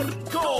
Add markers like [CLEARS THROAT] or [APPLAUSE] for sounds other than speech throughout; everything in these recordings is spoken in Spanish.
Puerto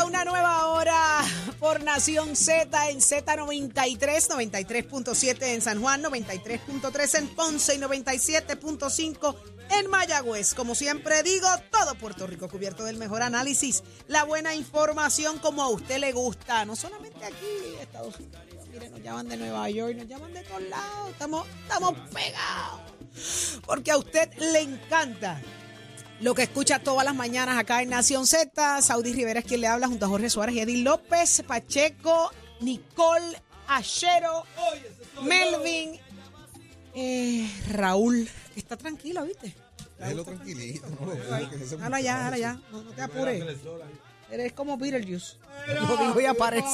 Arranca una nueva hora por Nación Z en Z93, 93.7 en San Juan, 93.3 en Ponce y 97.5 en Mayagüez. Como siempre digo, todo Puerto Rico cubierto del mejor análisis, la buena información como a usted le gusta, no solamente aquí, Estados Unidos. Miren, nos llaman de Nueva York, nos llaman de todos lados, estamos, estamos pegados. Porque a usted le encanta lo que escucha todas las mañanas acá en Nación Z. Saudi Rivera es quien le habla junto a Jorge Suárez y Eddie López, Pacheco, Nicole, Ashero, Melvin, eh, Raúl. Está tranquilo, ¿viste? Déjelo tranquilito. Ahora ya, ahora ya. No, no te apures. Eres como Beetlejuice. Lo [LAUGHS] digo y aparece.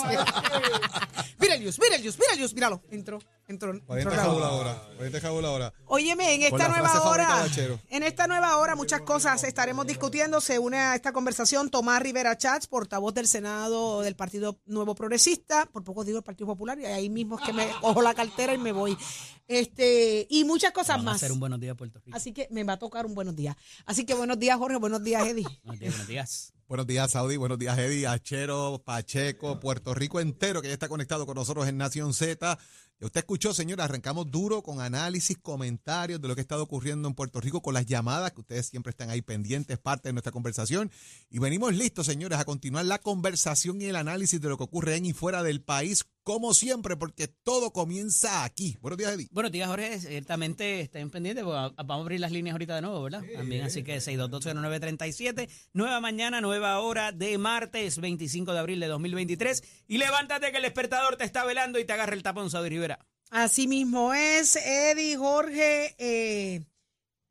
Beetlejuice, [LAUGHS] Beetlejuice, Beetlejuice. Míralo. Entró, entró. entró ahora. Jaula ahora. Óyeme, en esta la nueva hora, en esta nueva hora muchas cosas estaremos discutiendo. Se une a esta conversación Tomás Rivera Chats, portavoz del Senado del Partido Nuevo Progresista, por poco digo el Partido Popular, y ahí mismo es que me [LAUGHS] cojo la cartera y me voy. Este, y muchas cosas Vamos a más. hacer un buenos días Puerto Rico. Así que me va a tocar un buenos días. Así que buenos días, Jorge, buenos días, Eddie. [LAUGHS] Buenos días, buenos días. Buenos días, Saudi. Buenos días, Eddie, Achero, Pacheco, Puerto Rico entero que ya está conectado con nosotros en Nación Z. Usted escuchó, señora, arrancamos duro con análisis, comentarios de lo que ha estado ocurriendo en Puerto Rico con las llamadas, que ustedes siempre están ahí pendientes, parte de nuestra conversación. Y venimos listos, señores, a continuar la conversación y el análisis de lo que ocurre en y fuera del país, como siempre, porque todo comienza aquí. Buenos días, Eddie. Buenos días, Jorge. Ciertamente estén pendientes, porque vamos a abrir las líneas ahorita de nuevo, ¿verdad? También, así que 6220937, nueva mañana, nueva hora de martes 25 de abril de 2023. Y levántate que el despertador te está velando y te agarra el tapón, Saudi Rivera. Así mismo es, Eddie, Jorge. eh,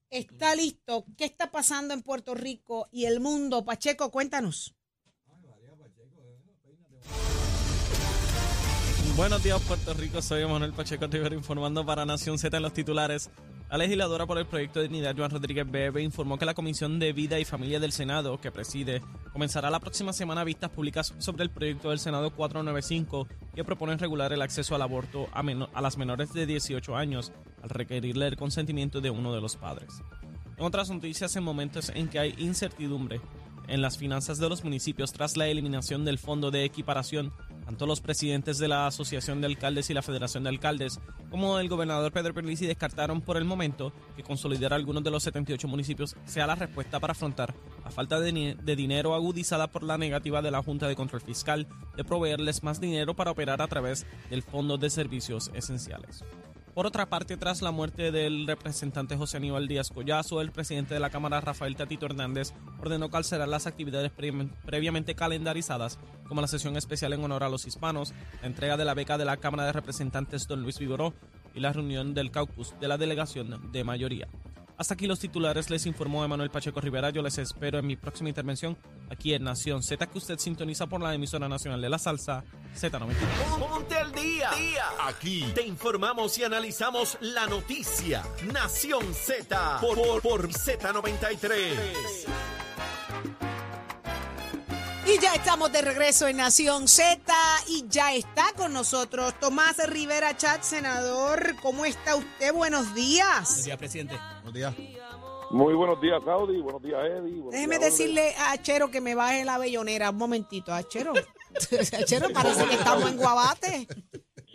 está listo. ¿Qué está pasando en Puerto Rico y el mundo? Pacheco, cuéntanos. Buenos días, Puerto Rico. Soy Manuel Pacheco Rivera informando para Nación Z en los titulares. La legisladora por el proyecto de dignidad, Joan Rodríguez Bebe, informó que la Comisión de Vida y Familia del Senado, que preside, comenzará la próxima semana vistas públicas sobre el proyecto del Senado 495 que propone regular el acceso al aborto a, meno- a las menores de 18 años al requerirle el consentimiento de uno de los padres. En otras noticias, en momentos en que hay incertidumbre en las finanzas de los municipios tras la eliminación del fondo de equiparación, tanto los presidentes de la Asociación de Alcaldes y la Federación de Alcaldes como el gobernador Pedro Pierluisi descartaron por el momento que consolidar algunos de los 78 municipios sea la respuesta para afrontar la falta de, dinero agudizada por la negativa de la Junta de Control Fiscal de proveerles más dinero para operar a través del Fondo de Servicios Esenciales. Por otra parte, tras la muerte del representante José Aníbal Díaz Collazo, el presidente de la Cámara, Rafael Tatito Hernández, ordenó cancelar las actividades previ- previamente calendarizadas, como la sesión especial en honor a los hispanos, la entrega de la beca de la Cámara de Representantes Don Luis Vigoró y la reunión del caucus de la delegación de mayoría. Hasta aquí los titulares, les informó Emanuel Pacheco Rivera. Yo les espero en mi próxima intervención aquí en Nación Z, que usted sintoniza por la emisora nacional de la salsa Z93. Ponte al día. Aquí te informamos y analizamos la noticia. Nación Z por, por, por Z93. Y ya estamos de regreso en Nación Z y ya está con nosotros Tomás Rivera Chat, senador. ¿Cómo está usted? Buenos Buenos días. días, presidente. Buenos días. Muy buenos días, Saudi. Buenos días, Eddie. Buenos Déjeme días, decirle a Achero que me baje la bellonera un momentito. Achero, Achero [LAUGHS] parece que estamos en Guabate.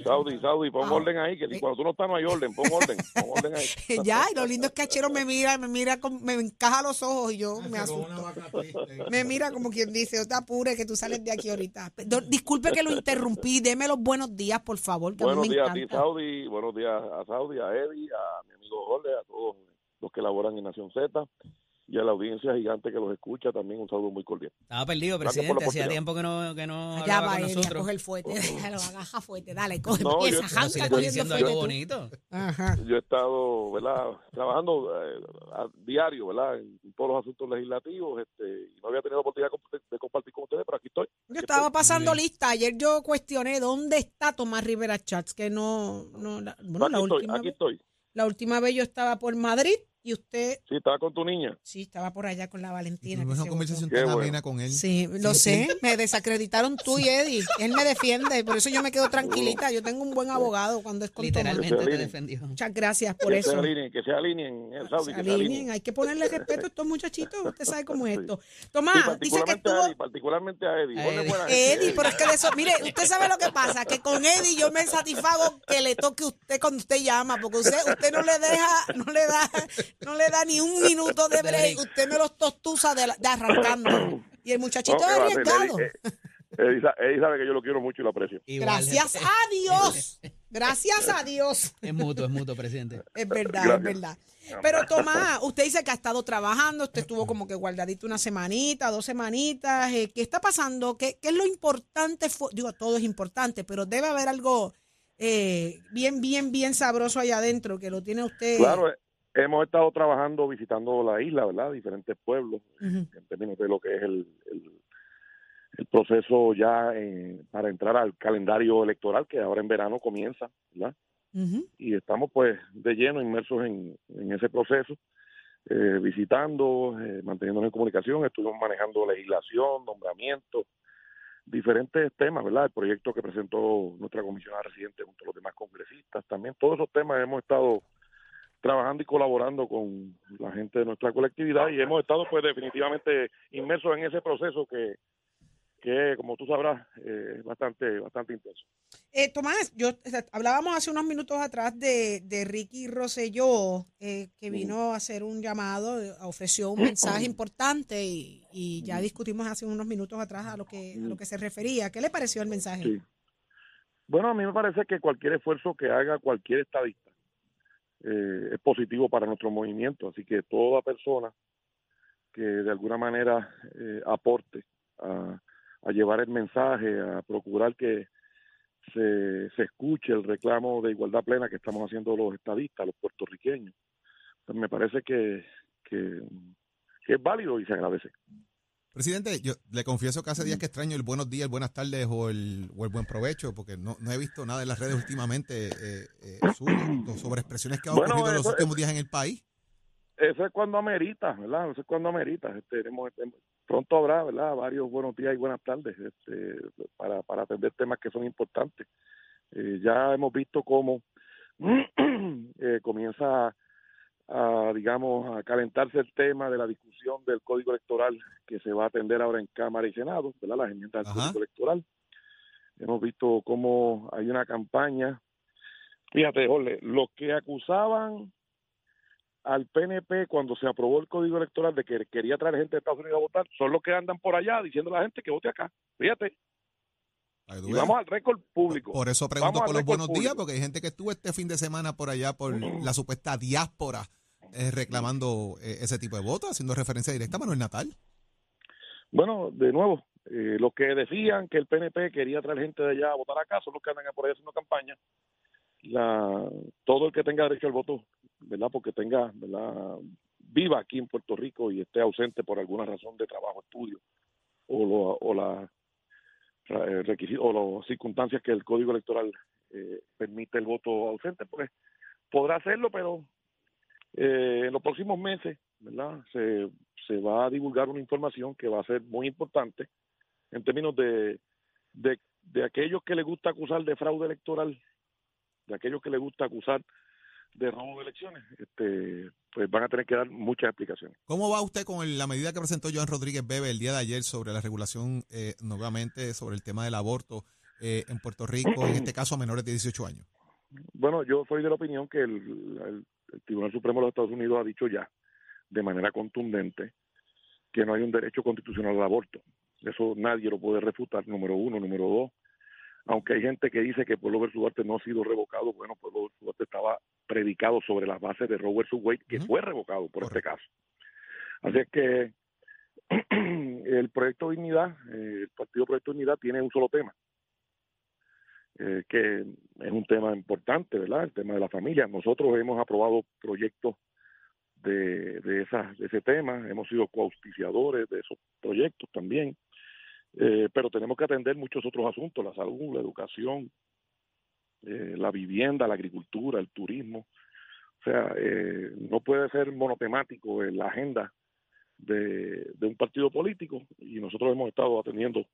Saudi, Saudi, pon Ah. orden ahí, que cuando tú no estás no hay orden, pon orden, pon orden ahí. [LAUGHS] ya, y lo lindo es que Achero me mira, me mira, con- me encaja los ojos y yo me asusto. [LAUGHS] Me mira como quien dice, no te apures que tú sales de aquí ahorita. Disculpe que lo interrumpí, deme los buenos días, por favor, que a Buenos mí me días a ti. Saudi, buenos días a Saudi, a Eddie, a mi amigo Jorge, a todos los que laboran en Nación Z y a la audiencia gigante que los escucha también un saludo muy cordial. Estaba perdido, presidente. Hacía tiempo que no, que no Allá hablaba va con él, nosotros. coger el fuete, déjalo, agaja fuete, dale, coge, No, empieza, yo- Pero janca si le estoy cogiendo diciendo fuete algo tú. bonito. Ajá. Yo he estado, ¿verdad? Trabajando eh, a diario, ¿verdad? En todos los asuntos legislativos, este, y no había tenido la oportunidad de comp- de compartir con ustedes, pero aquí estoy. Yo Aquí estaba estoy. pasando lista. Ayer yo cuestioné dónde está Tomás Rivera Chats, que no, no la, bueno, aquí la estoy, última, aquí vez, estoy. la última vez yo estaba por Madrid y usted Sí, estaba con tu niña. sí estaba por allá con la Valentina. Tuvimos una conversación tan amena con él. Sí, lo sé, me desacreditaron tú y Eddie. Él me defiende, por eso yo me quedo tranquilita. Yo tengo un buen abogado cuando es con. Literalmente te defendió. Muchas gracias por Que se eso. alineen, que se alineen, eh, Saudi, Se que se alineen, hay que ponerle respeto a estos muchachitos. Usted sabe cómo es esto. Sí, Tomás, dice que a estuvo. Eddie, particularmente a Eddie. A Jorge Eddie. pero es que de eso, mire, usted sabe lo que pasa, que con Eddie yo me satisfago que le toque a usted cuando usted llama, porque usted, usted no le deja, no le da, no le da ni un minuto de break, usted me los tostuza de, la- de arrancando. Y el muchachito No, es arriesgado. Eddie, eh, sabe que yo lo quiero mucho y lo aprecio. Igual. Gracias a Dios. [LAUGHS] Gracias a Dios. Es mutuo, es mutuo, presidente. Es verdad, Gracias. es verdad. Pero Tomás, usted dice que ha estado trabajando, usted estuvo como que guardadito una semanita, dos semanitas. eh, ¿Qué está pasando? ¿Qué, qué es lo importante? Digo, todo es importante, pero debe haber algo eh, bien, bien, bien sabroso allá adentro que lo tiene usted. Claro, eh, hemos estado trabajando, visitando la isla, ¿verdad? Diferentes pueblos, Ujú, en términos de lo que es el, el, el proceso ya eh, para entrar al calendario electoral que ahora en verano comienza, ¿verdad? Y estamos pues de lleno inmersos en, en ese proceso, eh, visitando, eh, manteniéndonos en comunicación, estuvimos manejando legislación, nombramientos, diferentes temas, ¿verdad? El proyecto que presentó nuestra comisionada residente junto a los demás congresistas, también todos esos temas hemos estado trabajando y colaborando con la gente de nuestra colectividad y hemos estado pues definitivamente inmersos en ese proceso que, que como tú sabrás, eh, es bastante, bastante intenso. Eh, Tomás, yo o sea, hablábamos hace unos minutos atrás de, de Ricky Rosselló, eh, que vino a hacer un llamado, eh, ofreció un mensaje [CLEARS THROAT] importante y, y ya discutimos hace unos minutos atrás a lo que a lo que se refería. ¿Qué le pareció el mensaje? Sí. Bueno, a mí me parece que cualquier esfuerzo que haga cualquier estadista eh, es positivo para nuestro movimiento, así que toda persona que de alguna manera eh, aporte a, llevar el mensaje, a procurar que se, se escuche el reclamo de igualdad plena que estamos haciendo los estadistas, los puertorriqueños, pues me parece que, que es válido y se agradece. Presidente, yo le confieso que hace días que extraño el buenos días, el buenas tardes o el, o el buen provecho, porque no, no he visto nada en las redes últimamente eh, eh, sobre expresiones que han Bueno, ocurrido en los últimos días en el país. eso es cuando amerita, ¿verdad? Eso es cuando amerita. Este, hemos- pronto habrá, ¿verdad? Varios buenos días y buenas tardes este, para, para atender temas que son importantes. Eh, ya hemos visto cómo [CLEARS THROAT] eh, comienza a, digamos, a calentarse el tema de la discusión del Código Electoral que se va a atender ahora en Cámara y Senado, ¿verdad? Las enmiendas del. Código Electoral. Hemos visto cómo hay una campaña. Fíjate, Jorge, los que acusaban al PNP cuando se aprobó el código electoral de que quería traer gente de Estados Unidos a votar, son los que andan por allá diciendo a la gente que vote acá. Fíjate, y vamos al récord público. Por eso pregunto por los buenos días, porque hay gente que estuvo este fin de semana por allá por la supuesta diáspora eh, reclamando ese tipo de votos, haciendo referencia directa a Manuel Natal. Bueno, de nuevo, eh, los que decían que el PNP quería traer gente de allá a votar acá son los que andan por ahí haciendo campaña. La, todo el que tenga derecho al voto, ¿verdad? Porque tenga, ¿verdad? Viva aquí en Puerto Rico y esté ausente por alguna razón de trabajo, estudio o, lo, o la eh, o las circunstancias que el Código Electoral eh, permite el voto ausente, pues podrá hacerlo, pero eh, en los próximos meses, ¿verdad? Se, se va a divulgar una información que va a ser muy importante en términos de, de, de aquellos que les gusta acusar de fraude electoral, de aquellos que les gusta acusar de robo de elecciones, este, pues van a tener que dar muchas explicaciones. ¿Cómo va usted con el- la medida que presentó Joan Rodríguez Bebe el día de ayer sobre la regulación, eh, nuevamente, sobre el tema del aborto eh, en Puerto Rico, en [CLEARS THROAT] este caso a menores de 18 años? Bueno, yo soy de la opinión que el, el- el Tribunal Supremo de los Estados Unidos ha dicho ya, de manera contundente, que no hay un derecho constitucional al aborto. Eso nadie lo puede refutar, número uno. Número dos, aunque hay gente que dice que Pueblo versus Duarte no ha sido revocado, bueno, Pueblo versus Duarte estaba predicado sobre las bases de Roe versus Wade, que fue revocado por este caso. Así es que [CLEARS THROAT] el Proyecto Dignidad, eh, el Partido Proyecto Dignidad tiene un solo tema, eh, que es un tema importante, ¿verdad? El tema de la familia. Nosotros hemos aprobado proyectos de, de, esas, de ese tema, hemos sido coauspiciadores de esos proyectos también, eh, pero tenemos que atender muchos otros asuntos, la salud, la educación, eh, la vivienda, la agricultura, el turismo. O sea, eh, no puede ser monotemático en la agenda de, de un partido político y nosotros hemos estado atendiendo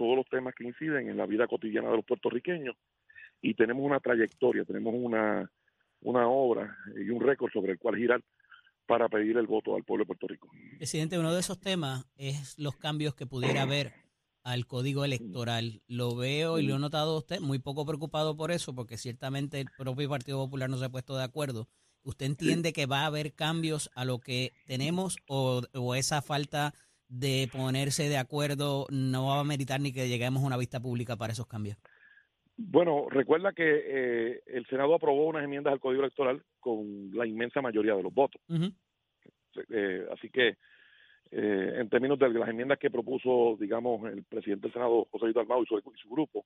todos los temas que inciden en la vida cotidiana de los puertorriqueños y tenemos una trayectoria, tenemos una, una obra y un récord sobre el cual girar para pedir el voto al pueblo de Puerto Rico. Presidente, uno de esos temas es los cambios que pudiera haber al código electoral. Lo veo y lo he notado a usted muy poco preocupado por eso, porque ciertamente el propio Partido Popular no se ha puesto de acuerdo. ¿Usted entiende que va a haber cambios a lo que tenemos o, o esa falta de ponerse de acuerdo no va a meritar ni que lleguemos a una vista pública para esos cambios? Bueno, recuerda que eh, el Senado aprobó unas enmiendas al Código Electoral con la inmensa mayoría de los votos. Eh, así que, eh, en términos de las enmiendas que propuso, digamos, el presidente del Senado, José Luis Dalmau y su, y su grupo,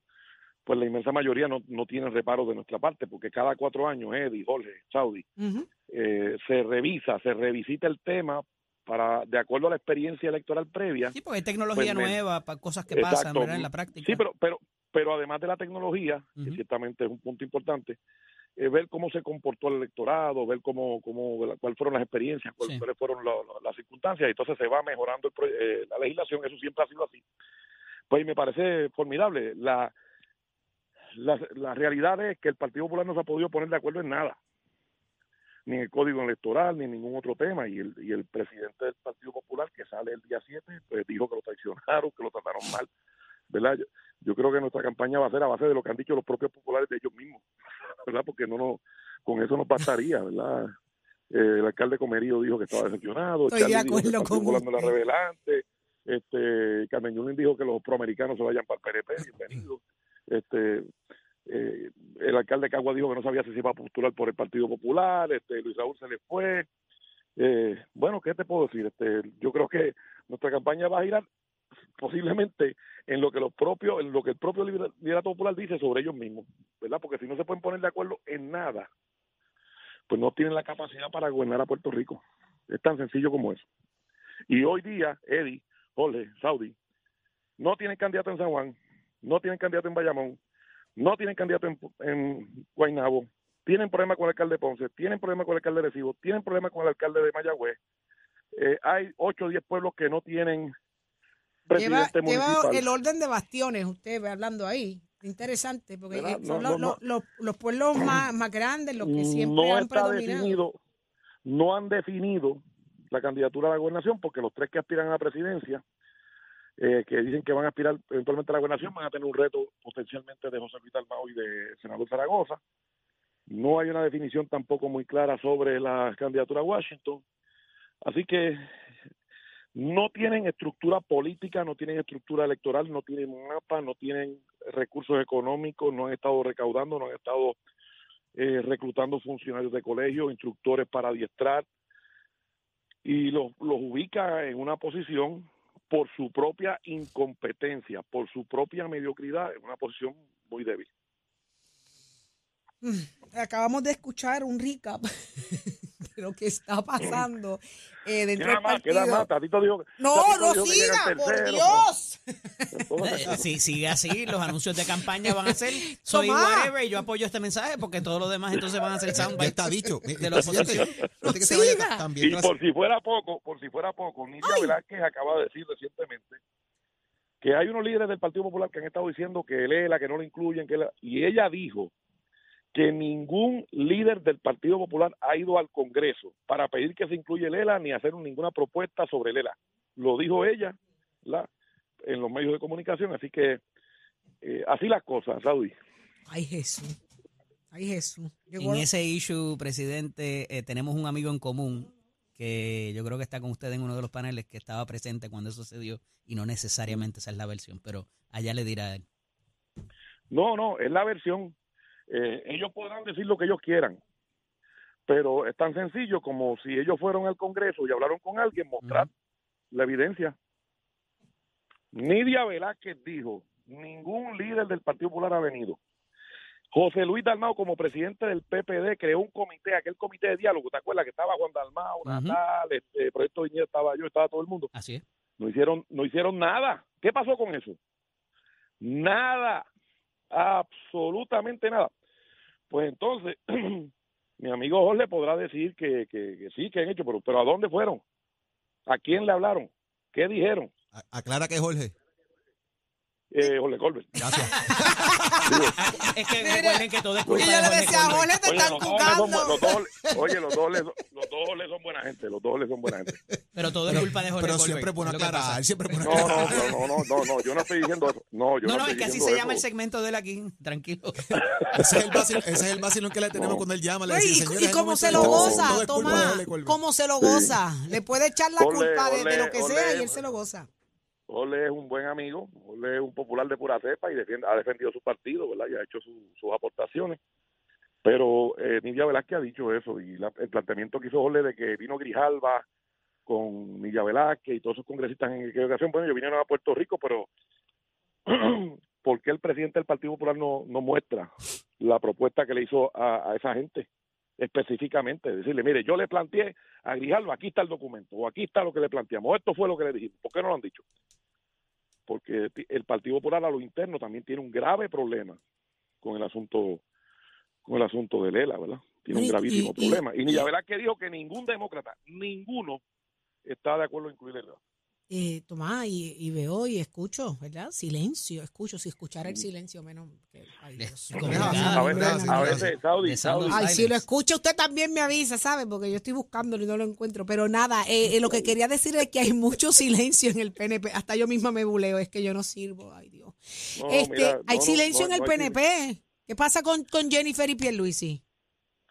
pues la inmensa mayoría no, no tiene reparos de nuestra parte, porque cada cuatro años, Eddie, Jorge, Saudi, eh, se revisa, se revisita el tema para, de acuerdo a la experiencia electoral previa. Sí, porque hay tecnología Pues, nueva, para cosas que pasan en la práctica. Sí, pero, pero, pero además de la tecnología, que ciertamente es un punto importante, eh, ver cómo se comportó el electorado, ver cómo, cómo cuáles fueron las experiencias, cuáles, Sí. fueron la- las circunstancias, y entonces se va mejorando el eh, la legislación, eso siempre ha sido así. Pues me parece formidable. La, la, la realidad es que el Partido Popular no se ha podido poner de acuerdo en nada, ni en el código electoral, ni en ningún otro tema, y el, y el presidente del Partido Popular, que sale el día 7, pues dijo que lo traicionaron, que lo trataron mal, ¿verdad? Yo, yo creo que nuestra campaña va a ser a base de lo que han dicho los propios populares de ellos mismos, [LAUGHS] ¿verdad? Porque no, no con eso no bastaría, ¿verdad? Eh, el alcalde Comerío dijo que estaba decepcionado, Estoy de Charlie dijo que usted. revelante, este, Carmen Yulín dijo que los proamericanos se vayan para el PNP, bienvenido. Este, eh, el alcalde de Cagua dijo que no sabía si se iba a postular por el Partido Popular, este, Luis Raúl se le fue. Eh, bueno, ¿qué te puedo decir? Este, yo creo que nuestra campaña va a girar posiblemente en lo que los propios, en lo que el propio liderato popular dice sobre ellos mismos, ¿verdad? Porque si no se pueden poner de acuerdo en nada, pues no tienen la capacidad para gobernar a Puerto Rico. Es tan sencillo como eso. Y hoy día, Eddie, Jorge, Saudi, no tienen candidato en San Juan, no tienen candidato en Bayamón, no tienen candidato en, en Guaynabo, tienen problema con el alcalde de Ponce, tienen problema con el alcalde de Recibo, tienen problema con el alcalde de Mayagüez. Eh, hay 8 o 10 pueblos que no tienen Lleva, presidente lleva municipal. el orden de bastiones, usted ve hablando ahí. Interesante, porque son No, los, no, los- los- los pueblos más, más grandes, los que siempre no han predominado. definido, no han definido la candidatura a la gobernación porque los tres que aspiran a la presidencia, eh, que dicen que van a aspirar eventualmente a la gobernación, van a tener un reto potencialmente de José Luis Dalmau y de senador Zaragoza. No hay una definición tampoco muy clara sobre la candidatura a Washington. Así que no tienen estructura política, no tienen estructura electoral, no tienen mapa, no tienen recursos económicos, no han estado recaudando, no han estado eh, reclutando funcionarios de colegio, instructores para adiestrar, y los, los ubica en una posición por su propia incompetencia, por su propia mediocridad, en una posición muy débil. Acabamos de escuchar un recap [LAUGHS] de lo que está pasando eh, dentro Queda del más, queda partido. más. Dijo, No, no dijo siga, por Dios. Eh, Si sigue así, los anuncios de campaña van a ser [LAUGHS] soy whatever y yo apoyo este mensaje porque todo lo demás entonces van a ser Ya soundbites está dicho. De la oposición. que se vaya, también Y por si fuera poco, por si fuera poco, Nidia Velázquez acaba de decir recientemente que hay unos líderes del Partido Popular que han estado diciendo que Lela, que no lo incluyen, que la- y ella dijo que ningún líder del Partido Popular ha ido al Congreso para pedir que se incluya Lela ni hacer ninguna propuesta sobre Lela. Lo dijo ella la, en los medios de comunicación, así que eh, así las cosas, Saudi. Ay, Jesús. Ay, Jesús. Llegó- En ese issue, presidente, eh, tenemos un amigo en común que yo creo que está con usted en uno de los paneles que estaba presente cuando eso sucedió y no necesariamente esa es la versión, pero allá le dirá él. No, no, es la versión. Eh, ellos podrán decir lo que ellos quieran, pero es tan sencillo como si ellos fueron al Congreso y hablaron con alguien, mostrar la evidencia. Nidia Velázquez dijo, ningún líder del Partido Popular ha venido. José Luis Dalmao, como presidente del PPD, creó un comité, aquel comité de diálogo, ¿te acuerdas? Que estaba Juan Dalmao. Natal, este, Proyecto Viñeta estaba yo, estaba todo el mundo. Así es. No hicieron, no hicieron nada. ¿Qué pasó con eso? Nada, absolutamente nada. Pues entonces, [CLEARS THROAT] mi amigo Jorge podrá decir que, que, que sí, que han hecho, pero, pero ¿a dónde fueron? ¿A quién le hablaron? ¿Qué dijeron? A- Aclara que Jorge. Eh, Jorge Colbert. Gracias. [LAUGHS] Es que recuerden que todo es culpa Y de yo le Jorge decía, Colbert. Jorge, te Oye, están los dos le son, cucando. bu- los dos- [LAUGHS] oye, los dos, le, son- los dos Jorge son buena gente, los dos le son buena gente. Pero todo es culpa de Jorge Pero Colbert, siempre es bueno es lo que pasa. aclarar, siempre es bueno No, no, pero no, no, no, no, yo no estoy diciendo eso. No, yo No, no, estoy es que así diciendo se llama el eso. segmento de él aquí, [LAUGHS] tranquilo. Ese es el vacilón, ese es el vacilón que le tenemos No. cuando él llama. Le No, dice, y, "Señores, y es el cómo momento se de lo todo- goza, todo es culpa de Tomás, Jorge Colbert". cómo se lo goza. Le puede echar la Ole, culpa de, de ole, lo que sea y él se lo goza. Ole es un buen amigo, Ole es un popular de pura cepa y ha defendido su partido, ¿verdad? Y ha hecho su- sus aportaciones. Pero eh, Nidia Velázquez ha dicho eso y la- el planteamiento que hizo Ole de que vino Grijalva con Nidia Velázquez y todos esos congresistas en aquella ocasión, bueno, ellos vinieron a Puerto Rico, pero [CLEARS THROAT] ¿por qué el presidente del Partido Popular no, muestra la propuesta que le hizo a esa gente específicamente? Decirle, mire, yo le planteé a Grijalva, aquí está el documento, o aquí está lo que le planteamos, o esto fue lo que le dijimos, ¿por qué no lo han dicho? Porque el Partido Popular a lo interno también tiene un grave problema con el asunto con el asunto de Lela, ¿verdad? Tiene un gravísimo y- y- problema. Y y- Nidia Velázquez dijo que ningún demócrata, ninguno, está de acuerdo en incluir Lela. Eh, Tomás, y, y veo y escucho, ¿verdad? Silencio, escucho. Si escuchara el silencio, menos. que- ay, Dios. A veces, a veces, Saudi, Saudi, Ay, si lo escucha usted también me avisa, ¿sabe? Porque yo estoy buscándolo y no lo encuentro. Pero nada, eh, eh, lo que quería decir es que hay mucho silencio en el PNP. Hasta yo misma me buleo, es que yo no sirvo. Ay, Dios. no, este, mira, hay no, silencio no, en el PNP. ¿Qué pasa con, con Jennifer y Pierluisi?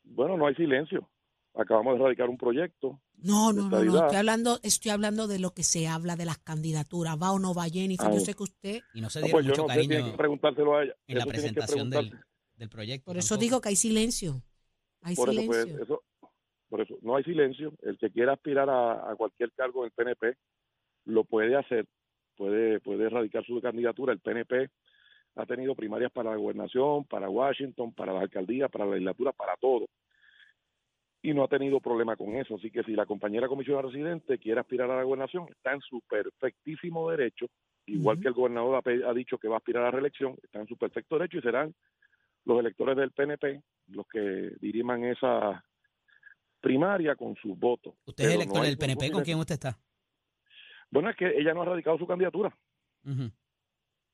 Bueno, no hay silencio. Acabamos de radicar un proyecto. No, no, no, no. Estoy hablando, estoy hablando de lo que se habla de las candidaturas. ¿Va o no va Jennifer? Ah, Yo sé que usted. Y no se No, dieron pues yo mucho no tiene cariño que preguntárselo a ella. en la Eso presentación del, del proyecto. Por eso tampoco. digo que hay silencio. Hay Por eso, silencio. pues, eso, por eso, no hay silencio. El que quiera aspirar a, a cualquier cargo del PNP lo puede hacer, puede, puede erradicar su candidatura. El PNP ha tenido primarias para la gobernación, para Washington, para la alcaldía, para la legislatura, para todo. Y no ha tenido problema con eso. Así que si la compañera comisionada residente quiere aspirar a la gobernación, está en su perfectísimo derecho, igual que el gobernador ha, dicho que va a aspirar a la reelección, está en su perfecto derecho y serán los electores del PNP los que diriman esa primaria con sus votos. Usted es Pero elector no del PNP, ¿con quién usted está? Bueno, es que ella no ha radicado su candidatura. O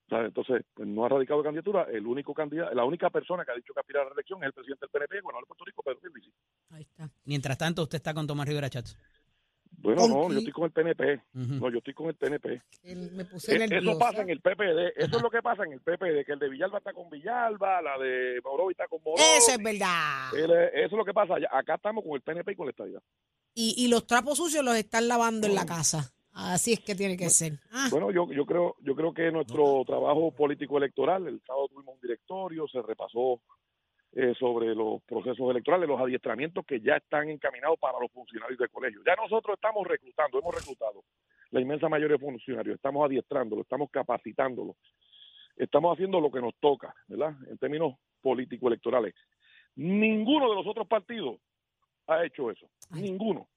sea, entonces, pues, no ha radicado candidatura. El único candidato, la única persona que ha dicho que aspira a la reelección es el presidente del PNP, bueno, de Puerto Rico, Pedro Pierluisi. Ahí está. Mientras tanto, usted está con Tomás Rivera Chats. Bueno, ¿Con no, yo estoy con el PNP. No, yo estoy con el PNP. Me puse. Eso pasa en el PPD. Eso es lo que pasa en el PPD, que el de Villalba está con Villalba, la de Morovi está con Morovi. Eso es verdad. Eso es lo que pasa. Acá estamos con el PNP y con la estabilidad. Y, y los trapos sucios los están lavando en la casa. Así es que tiene que ser. Ah, Bueno, yo, yo creo yo creo que nuestro trabajo político electoral, el sábado tuvimos un directorio, se repasó eh, sobre los procesos electorales, los adiestramientos que ya están encaminados para los funcionarios del colegio. Ya nosotros estamos reclutando, hemos reclutado la inmensa mayoría de funcionarios, estamos adiestrándolos, estamos capacitándolos, estamos haciendo lo que nos toca, ¿verdad? En términos político-electorales. Ninguno de los otros partidos ha hecho eso, Ay. ninguno.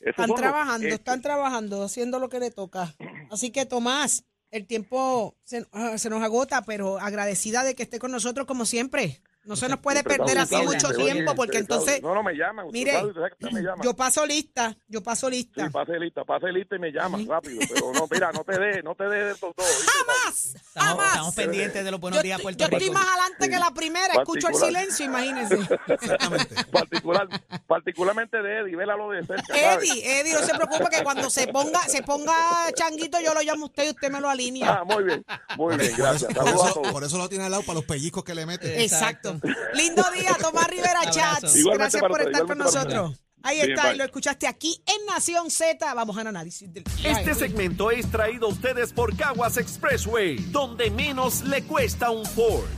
Están trabajando, están trabajando, haciendo lo que le toca. Así que, Tomás, el tiempo se, ah, se nos agota, pero agradecida de que esté con nosotros como siempre. No se nos puede perder así mucho tiempo porque usted entonces. No, no, me llaman. Usted mire, sabe, usted sabe que usted me llama. yo paso lista, yo paso Sí, lista. pase lista, pase lista y me llaman rápido. Pero no, mira, no te dé, no te dé de estos dos. ¿oíste? ¡Jamás! Estamos, ¡Jamás! estamos pendientes de los buenos Yo, días, Puerto yo Rico. estoy más adelante que la primera, escucho el silencio, imagínense. Exactamente. [LAUGHS] Particular, particularmente de Eddie, vélalo de cerca. Eddie, Eddie, no se preocupe que cuando se ponga, se ponga changuito, yo lo llamo a usted y usted me lo alinea. Ah, muy bien, muy bien, Por eso, gracias. por eso- por eso lo tiene al lado para los pellizcos que le mete. Exacto. [LAUGHS] Lindo día, Tomás Rivera. Chats. Igualmente Gracias por estar con nosotros. Ahí Bien, está, y lo escuchaste aquí en Nación Z. Vamos al análisis del Este segmento es traído a ustedes por Caguas Expressway, donde menos le cuesta un Ford.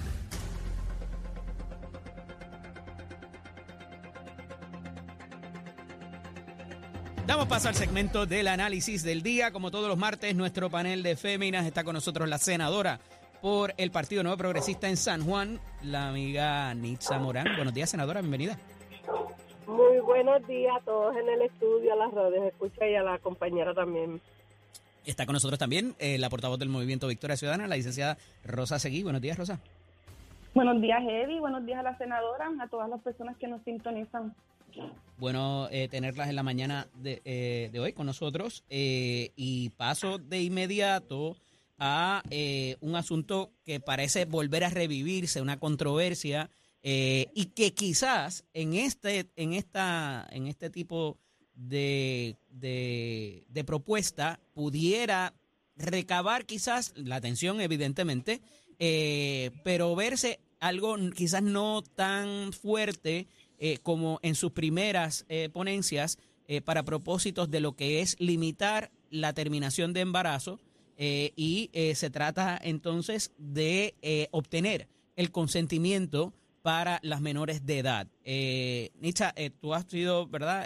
Damos paso al segmento del análisis del día. Como todos los martes, nuestro panel de féminas está con nosotros la senadora por el Partido Nuevo Progresista en San Juan, la amiga Nitza Morán. Buenos días, senadora, bienvenida. Muy buenos días a todos en el estudio, a las redes, escucha y a la compañera también. Está con nosotros también eh, la portavoz del Movimiento Victoria Ciudadana, la licenciada Rosa Seguí. Buenos días, Rosa. Buenos días, Eddie. Buenos días a la senadora, a todas las personas que nos sintonizan. Bueno, eh, tenerlas en la mañana de, eh, de hoy con nosotros. eh, y paso de inmediato a eh, un asunto que parece volver a revivirse, una controversia, eh, y que quizás en este, en esta, en este tipo de, de, propuesta pudiera recabar quizás la atención, evidentemente, eh, pero verse algo quizás no tan fuerte eh, como en sus primeras eh, ponencias para propósitos de lo que es limitar la terminación de embarazo eh, y eh, se trata entonces de eh, obtener el consentimiento para las menores de edad. Eh, Nicha, tú has sido, ¿verdad?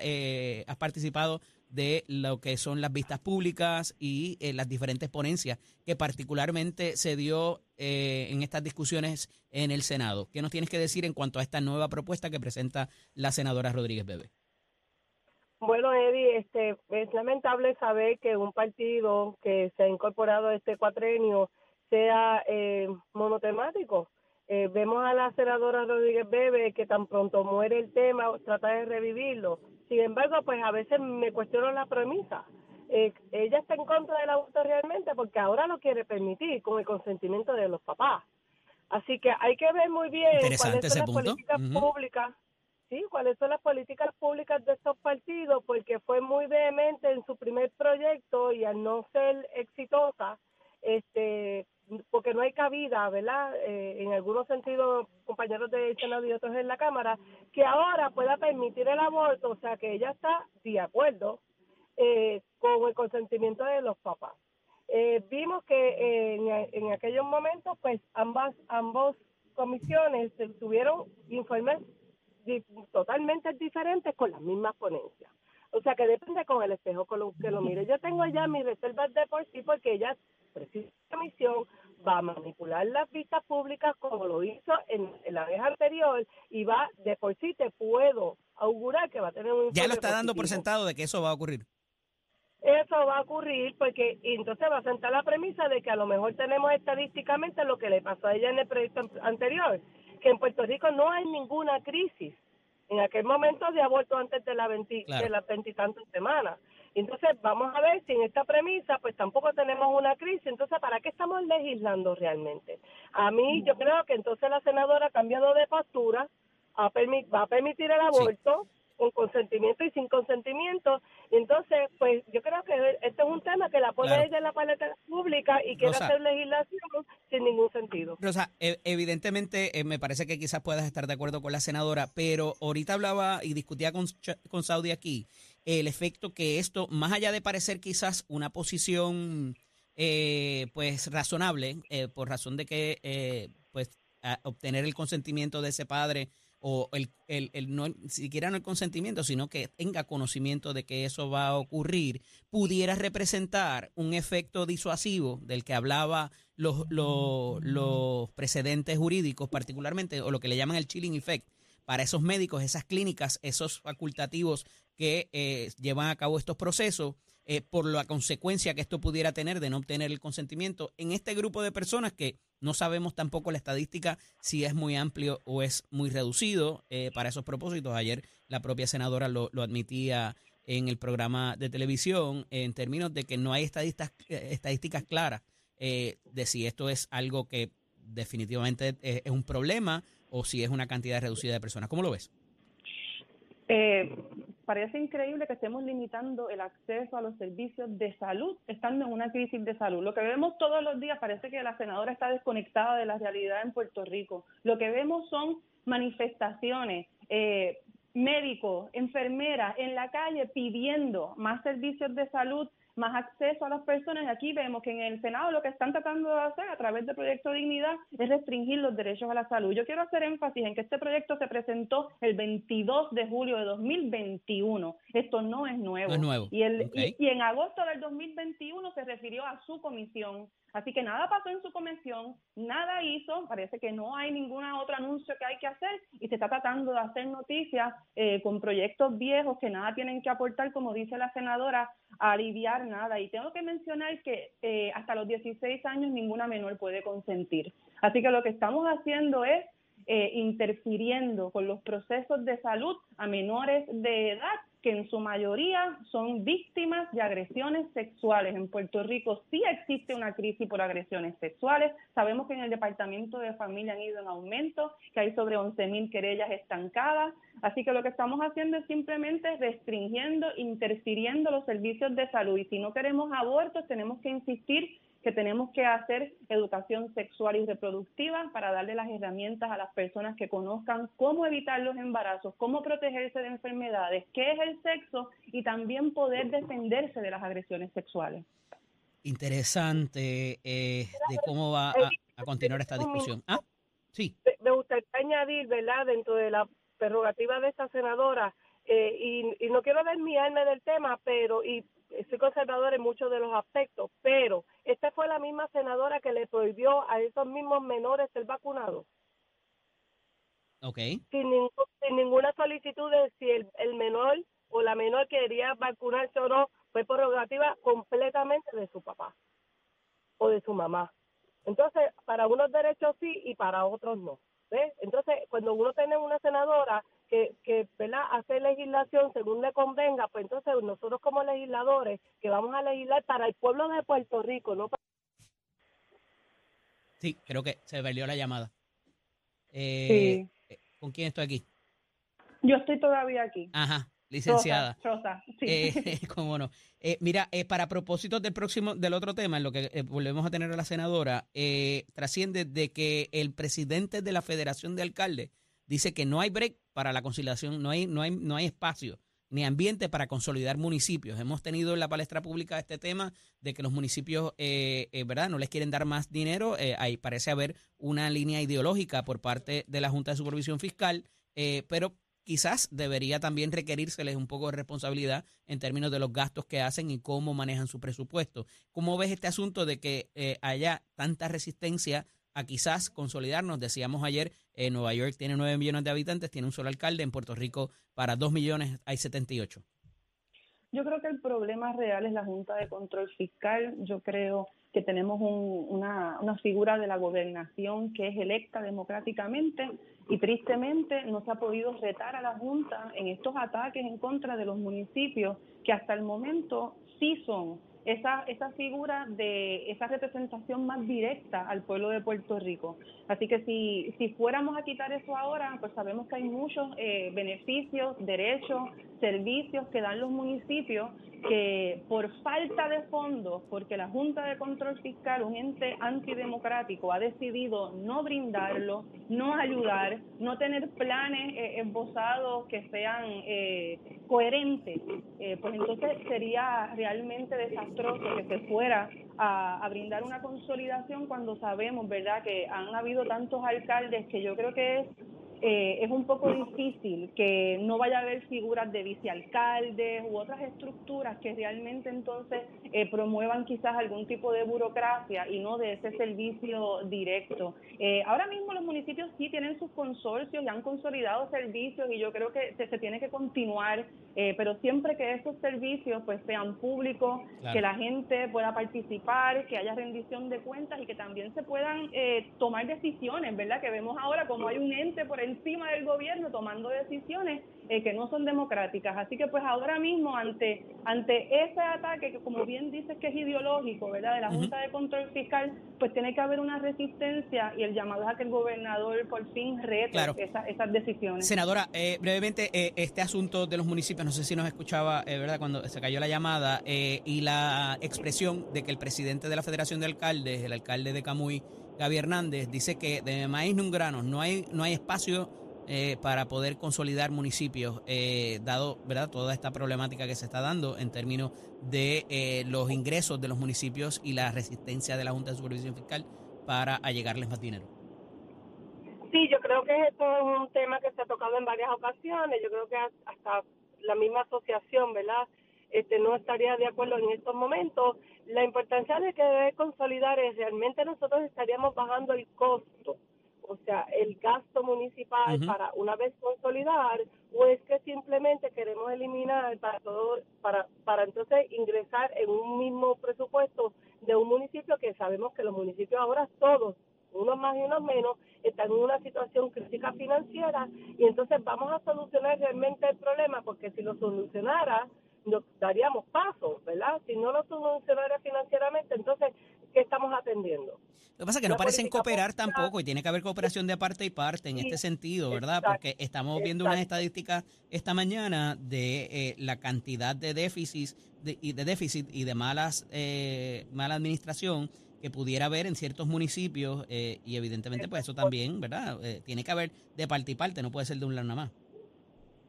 Has participado de lo que son las vistas públicas y las diferentes ponencias que particularmente se dio eh, en estas discusiones en el Senado. ¿Qué nos tienes que decir en cuanto a esta nueva propuesta que presenta la senadora Rodríguez Bebe? Bueno, Eddie, este, es lamentable saber que un partido que se ha incorporado a este cuatrenio sea eh, monotemático. Eh, vemos a la senadora Rodríguez Bebe que tan pronto muere el tema, trata de revivirlo. Sin embargo, pues a veces me cuestiono la premisa. Eh, ella está en contra del aborto realmente porque ahora lo quiere permitir con el consentimiento de los papás. Así que hay que ver muy bien cuáles son las punto. políticas públicas Sí, cuáles son las políticas públicas de estos partidos, porque fue muy vehemente en su primer proyecto y al no ser exitosa, este, porque no hay cabida, ¿verdad? Eh, en algunos sentidos, compañeros del Senado y otros en la Cámara, que ahora pueda permitir el aborto, o sea que ella está de acuerdo eh, con el consentimiento de los papás. Eh, vimos que eh, en, aquellos momentos, pues ambas ambos comisiones tuvieron informes totalmente diferentes con las mismas ponencias. O sea que depende con el espejo con lo que lo mire. Yo tengo ya mis reservas de por sí porque ella, precisa comisión, va a manipular las vistas públicas como lo hizo en, en la vez anterior y va de por sí te puedo augurar que va a tener un Ya lo está dando por sentado de que eso va a ocurrir. Eso va a ocurrir porque y entonces va a sentar la premisa de que a lo mejor tenemos estadísticamente lo que le pasó a ella en el proyecto an- anterior, que en Puerto Rico no hay ninguna crisis en aquel momento de aborto antes de, la 20 Claro. las veintitantas semanas. Entonces vamos a ver si en esta premisa pues tampoco tenemos una crisis. Entonces, ¿para qué estamos legislando realmente? A mí yo creo que entonces la senadora ha cambiado de postura, a va a permitir el aborto con consentimiento y sin consentimiento. Entonces, pues yo creo que este es un tema que la pone Claro. ella en la paleta pública y quiere Rosa. hacer legislación sin ningún sentido. Rosa, e- evidentemente eh, me parece que quizás puedas estar de acuerdo con la senadora, pero ahorita hablaba y discutía con, con Saudi aquí el efecto que esto, más allá de parecer quizás una posición eh, pues razonable, eh, por razón de que eh, pues a- obtener el consentimiento de ese padre o el, el, el no siquiera no el consentimiento, sino que tenga conocimiento de que eso va a ocurrir, pudiera representar un efecto disuasivo del que hablaba los, los, los precedentes jurídicos, particularmente, o lo que le llaman el chilling effect, para esos médicos, esas clínicas, esos facultativos que eh, llevan a cabo estos procesos, eh, por la consecuencia que esto pudiera tener de no obtener el consentimiento en este grupo de personas que no sabemos tampoco la estadística si es muy amplio o es muy reducido eh, para esos propósitos. Ayer la propia senadora lo, lo admitía en el programa de televisión en términos de que no hay estadísticas, estadísticas claras de si esto es algo que definitivamente es, es un problema o si es una cantidad reducida de personas. ¿Cómo lo ves? Eh, parece increíble que estemos limitando el acceso a los servicios de salud estando en una crisis de salud. Lo que vemos todos los días parece que la senadora está desconectada de la realidad en Puerto Rico. Lo que vemos son manifestaciones, eh, médicos, enfermeras en la calle pidiendo más servicios de salud más acceso a las personas. Aquí vemos que en el Senado lo que están tratando de hacer a través del proyecto dignidad es restringir los derechos a la salud. Yo quiero hacer énfasis en que este proyecto se presentó el 22 de julio de 2021. Esto no es nuevo. No es nuevo. Y, el, y, y en agosto del 2021 se refirió a su comisión Así que nada pasó en su convención, nada hizo, parece que no hay ningún otro anuncio que hay que hacer y se está tratando de hacer noticias eh, con proyectos viejos que nada tienen que aportar, como dice la senadora, a aliviar nada. Y tengo que mencionar que eh, hasta los 16 años ninguna menor puede consentir. Así que lo que estamos haciendo es eh, interfiriendo con los procesos de salud a menores de edad que en su mayoría son víctimas de agresiones sexuales. En Puerto Rico sí existe una crisis por agresiones sexuales. Sabemos que en el Departamento de Familia han ido en aumento, que hay sobre 11.000 querellas estancadas. Así que lo que estamos haciendo es simplemente restringiendo, interfiriendo los servicios de salud. Y si no queremos abortos, tenemos que insistir que tenemos que hacer educación sexual y reproductiva para darle las herramientas a las personas que conozcan cómo evitar los embarazos, cómo protegerse de enfermedades, qué es el sexo y también poder defenderse de las agresiones sexuales. Interesante eh, de cómo va a, a, continuar esta discusión. Ah, sí. Me gustaría añadir, ¿verdad?, dentro de la prerrogativa de esta senadora, eh, y, y no quiero desviarme del tema, pero y soy conservador en muchos de los aspectos, pero esta fue la misma senadora que le prohibió a esos mismos menores ser vacunados. Okay. Sin, ningún, sin ninguna solicitud de si el, el menor o la menor quería vacunarse o no, fue prerrogativa completamente de su papá o de su mamá. Entonces, para unos derechos sí y para otros no. ¿ves? Entonces, cuando uno tiene una senadora que, que ¿verdad? hace legislación según le convenga, pues entonces nosotros como legisladores que vamos a legislar para el pueblo de Puerto Rico, no para... Sí, creo que se perdió la llamada. Eh, Sí. ¿Con quién estoy aquí? Yo estoy todavía aquí. Ajá, licenciada. Rosa, Rosa, sí. Eh, [LAUGHS] [LAUGHS] cómo no. Eh, mira, eh, para propósitos del próximo, del otro tema, en lo que eh, volvemos a tener a la senadora, eh, trasciende de que el presidente de la Federación de Alcaldes dice que no hay break para la conciliación, no hay, no hay, no hay espacio ni ambiente para consolidar municipios. Hemos tenido en la palestra pública este tema de que los municipios, eh, eh, ¿verdad?, no les quieren dar más dinero. Eh, ahí parece haber una línea ideológica por parte de la Junta de Supervisión Fiscal, pero quizás debería también requerírseles un poco de responsabilidad en términos de los gastos que hacen y cómo manejan su presupuesto. ¿Cómo ves este asunto de que haya tanta resistencia a quizás consolidarnos? Decíamos ayer, eh, Nueva York tiene 9 millones de habitantes, tiene un solo alcalde, en Puerto Rico para 2 millones hay 78. Yo creo que el problema real es la Junta de Control Fiscal. Yo creo que tenemos un, una, una figura de la gobernación que es electa democráticamente y tristemente no se ha podido retar a la Junta en estos ataques en contra de los municipios que hasta el momento sí son esa, esa figura de esa representación más directa al pueblo de Puerto Rico. Así que si, si fuéramos a quitar eso ahora, pues sabemos que hay muchos eh, beneficios, derechos, servicios que dan los municipios que por falta de fondos, porque la Junta de Control Fiscal, un ente antidemocrático, ha decidido no brindarlo, no ayudar, no tener planes eh, esbozados que sean eh, coherentes, eh, pues entonces sería realmente desastroso que se fuera a, a brindar una consolidación cuando sabemos, ¿verdad?, que han habido tantos alcaldes que yo creo que es eh, es un poco difícil que no vaya a haber figuras de vicealcaldes u otras estructuras que realmente entonces eh, promuevan quizás algún tipo de burocracia y no de ese servicio directo. Eh, ahora mismo los municipios sí tienen sus consorcios y han consolidado servicios y yo creo que se, se tiene que continuar, eh, pero siempre que esos servicios pues sean públicos, Claro. que la gente pueda participar, que haya rendición de cuentas y que también se puedan eh, tomar decisiones, ¿verdad? Que vemos ahora como hay un ente por encima del gobierno tomando decisiones eh, que no son democráticas. Así que pues ahora mismo ante ante ese ataque que como bien dices que es ideológico, ¿verdad? De la Junta de Control Fiscal, pues tiene que haber una resistencia y el llamado es a que el gobernador por fin rete Claro. esa- esas decisiones. Senadora, eh, brevemente, eh, este asunto de los municipios, no sé si nos escuchaba, eh, ¿verdad? Cuando se cayó la llamada, eh, y la expresión de que el presidente de la Federación de Alcaldes, el alcalde de Camuy, Gaby Hernández, dice que de maíz no granos, no hay, no hay espacio eh, para poder consolidar municipios, eh, dado ¿verdad? toda esta problemática que se está dando en términos de eh, los ingresos de los municipios y la resistencia de la Junta de Supervisión Fiscal para allegarles más dinero. Sí, yo creo que esto es un tema que se ha tocado en varias ocasiones. Yo creo que hasta la misma asociación, ¿verdad? Este, no estaría de acuerdo en estos momentos. La importancia de que debe consolidar es realmente nosotros estaríamos bajando el costo, o sea, el gasto municipal para una vez consolidar, o es que simplemente queremos eliminar para todo, para, para entonces ingresar en un mismo presupuesto de un municipio que sabemos que los municipios ahora todos unos más y unos menos, están en una situación crítica financiera y entonces vamos a solucionar realmente el problema porque si lo solucionara nos daríamos paso, ¿verdad? Si no lo solucionara financieramente, entonces, ¿qué estamos atendiendo? Lo que pasa es que no parecen cooperar tampoco y tiene que haber cooperación de parte y parte en Sí, este sentido, ¿verdad? exacto, Porque estamos viendo unas estadísticas esta mañana de eh, la cantidad de déficit de, y de déficit y de malas eh, mala administración que pudiera haber en ciertos municipios eh, y evidentemente pues eso también, ¿verdad? Eh, tiene que haber de parte y parte, no puede ser de un lado nada más.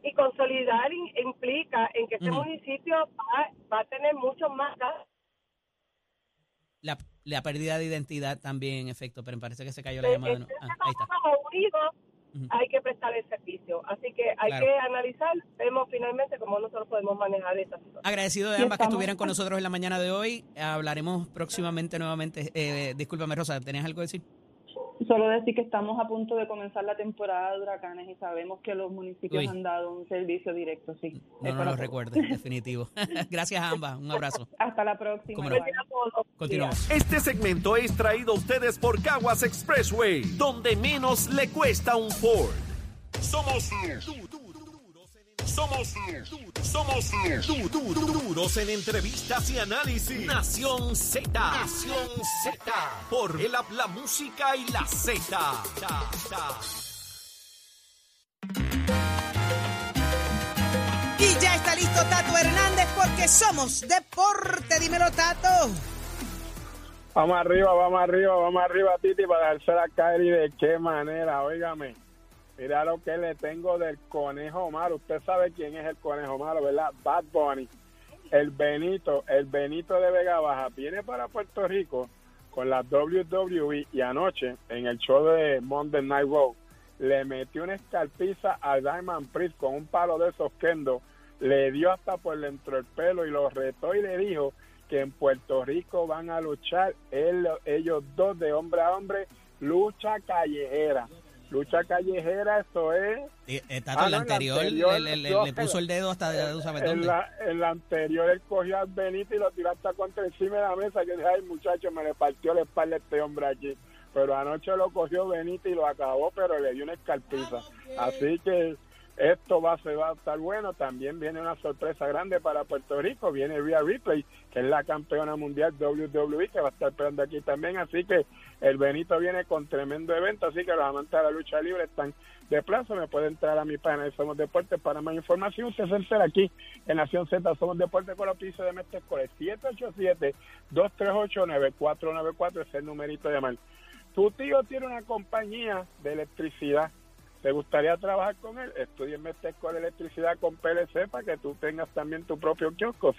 Y consolidar in- implica en que este municipio va, va a tener mucho más gastos La, la pérdida de identidad también en efecto, pero me parece que se cayó la llamada. de nuevo. Ah, ahí está. Unidos, Ujú. hay que prestar el servicio. Así que hay Claro. que analizar, vemos finalmente cómo nosotros podemos manejar esta situación. Agradecido de ambas que estuvieran con nosotros en la mañana de hoy. Hablaremos próximamente nuevamente. Eh, discúlpame, Rosa, ¿tenías algo que decir? Solo decir que estamos a punto de comenzar la temporada de huracanes y sabemos que los municipios Uy. han dado un servicio directo, sí. No, Es no lo recuerdes, [LAUGHS] definitivo. [LAUGHS] Gracias a ambas. Un abrazo. Hasta la próxima. No. Continuamos. Este segmento es traído a ustedes por Caguas Expressway, donde menos le cuesta un Ford. Somos du- du- duros somos somos du- du- du- duros en entrevistas y análisis. Nación Z. Nación Z. Por el app, la música y la Z. Y ya está listo Tato Hernández porque somos deporte. Dímelo, Tato. Vamos arriba, vamos arriba, vamos arriba, Titi, para dársela caer y de qué manera, óigame. Mira lo que le tengo del conejo malo. Usted sabe quién es el conejo malo, ¿verdad? Bad Bunny. El Benito, el Benito de Vega Baja, viene para Puerto Rico con la WWE y anoche en el show de Monday Night Raw le metió una escarpiza a Diamond Priest con un palo de esos kendo, le dio hasta por dentro del pelo y lo retó y le dijo que en Puerto Rico van a luchar él- ellos dos de hombre a hombre, lucha callejera. Lucha callejera, eso es. Eh, eh, Tato, Ah, el no, anterior, anterior, le, le- le- yo- le puso el dedo hasta de- tú sabes En dónde. la, en la anterior él cogió al Benito y lo tiró hasta contra encima de la mesa. Que dije, ay muchacho, me le partió la espalda a este hombre aquí. Pero anoche lo cogió Benito y lo acabó, pero le dio una escarpiza. Así que esto va, se va a estar bueno. También viene una sorpresa grande para Puerto Rico. Viene Rhea Ripley, que es la campeona mundial WWE, que va a estar esperando aquí también. Así que el Benito viene con tremendo evento. Así que los amantes de la lucha libre están de plazo. Me puede entrar a mi página de Somos Deportes para más información. Usted se entera aquí en Nación Z. Somos Deportes con la piso de Mestre Escoles. 787-238-9494 es el numerito de llamar. Tu tío tiene una compañía de electricidad. ¿Te gustaría trabajar con él? Estudia en Mestre Escoles Electricidad con PLC para que tú tengas también tu propio kiosco.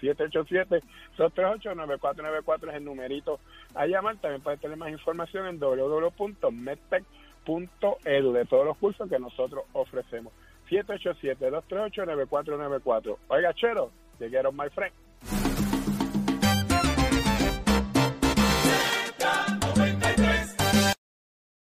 787-238-9494 es el numerito a llamar. También puedes tener más información en www.medtech.com chero.edu de todos los cursos que nosotros ofrecemos. 787-238-9494. Oiga, Chero, llegaron my friend.